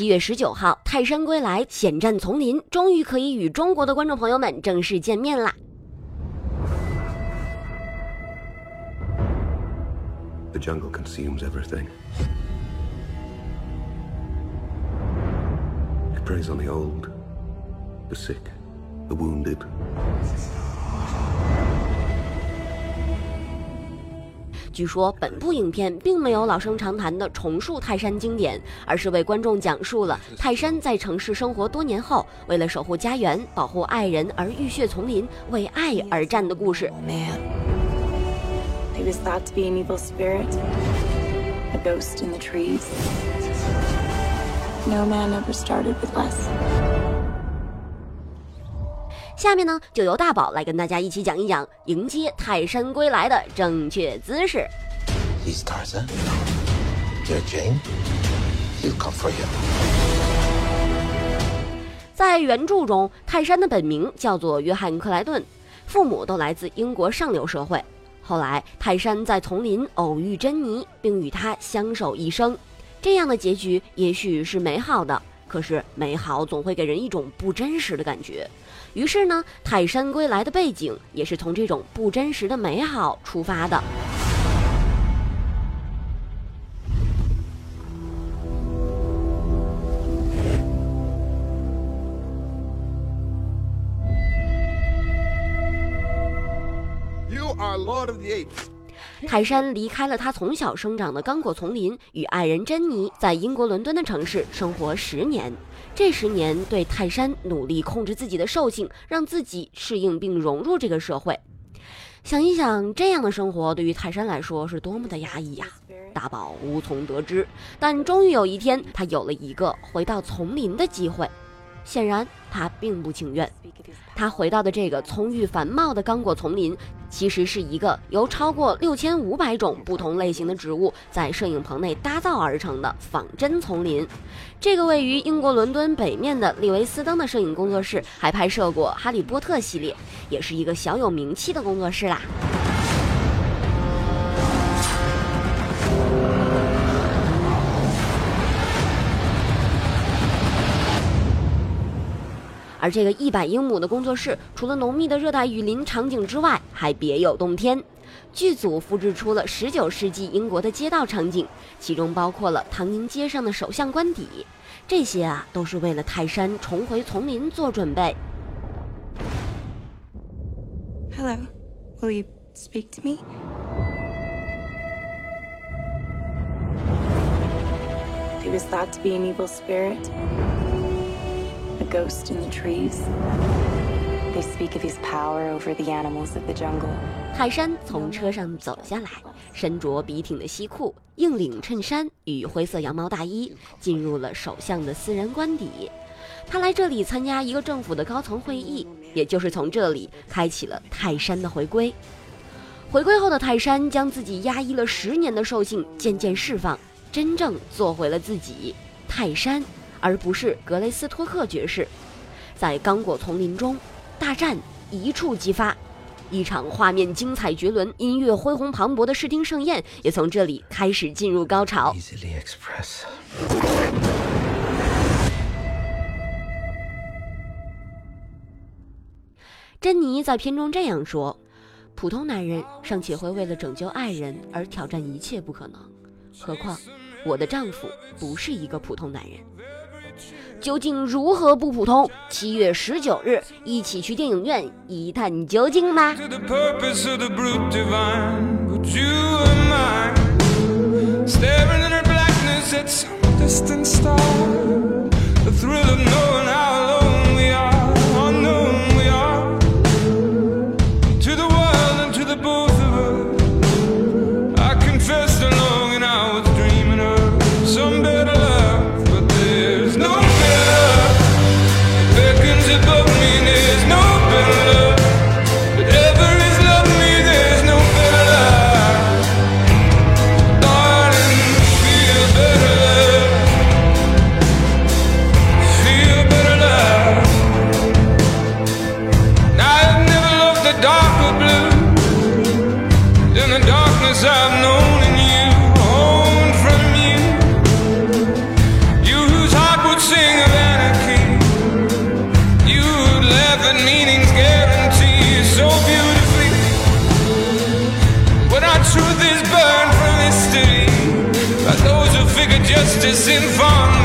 七月十九号，泰山归来，险战丛林，终于可以与中国的观众朋友们正式见面啦！The jungle consumes everything. It preys on the old, the sick, the wounded. 据说本部影片并没有老生常谈的重述泰山经典，而是为观众讲述了泰山在城市生活多年后，为了守护家园、保护爱人而浴血丛林，为爱而战的故事。下面呢，就由大宝来跟大家一起讲一讲迎接泰山归来的正确姿势。在原著中，泰山的本名叫做约翰·克莱顿，父母都来自英国上流社会。后来，泰山在丛林偶遇珍妮，并与她相守一生。这样的结局也许是美好的，可是美好总会给人一种不真实的感觉。于是呢，泰山归来的背景也是从这种不真实的美好出发的。You are Lord of the Apes。泰山离开了他从小生长的刚果丛林，与爱人珍妮在英国伦敦的城市生活十年。这十年，对泰山努力控制自己的兽性，让自己适应并融入这个社会。想一想，这样的生活对于泰山来说是多么的压抑呀！大宝无从得知，但终于有一天，他有了一个回到丛林的机会。显然，他并不情愿。他回到的这个葱郁繁茂的刚果丛林，其实是一个由超过六千五百种不同类型的植物在摄影棚内搭造而成的仿真丛林。这个位于英国伦敦北面的利维斯登的摄影工作室，还拍摄过《哈利波特》系列，也是一个小有名气的工作室啦。而这个一百英亩的工作室，除了浓密的热带雨林场景之外，还别有洞天。剧组复制出了十九世纪英国的街道场景，其中包括了唐宁街上的首相官邸。这些啊，都是为了泰山重回丛林做准备。Hello, will you speak to me? He was thought to be an evil spirit. Ghost in the trees. They speak of his power over the animals of the jungle. 泰山从车上走下来身着笔挺的西裤硬领衬衫与灰色羊毛大衣进入了首相的私人官邸。他来这里参加一个政府的高层会议也就是从这里开启了泰山的回归。回归后的泰山将自己压抑了十年的兽性渐渐释放真正做回了自己泰山而不是格雷斯托克爵士，在刚果丛林中，大战一触即发，一场画面精彩绝伦、音乐恢宏磅礴的视听盛宴也从这里开始进入高潮。珍妮在片中这样说：“普通男人尚且会为了拯救爱人而挑战一切不可能，何况我的丈夫不是一个普通男人。”究竟如何不普通七月十九日一起去电影院一探究竟吧 distant star the thrill of knowing how isn't fun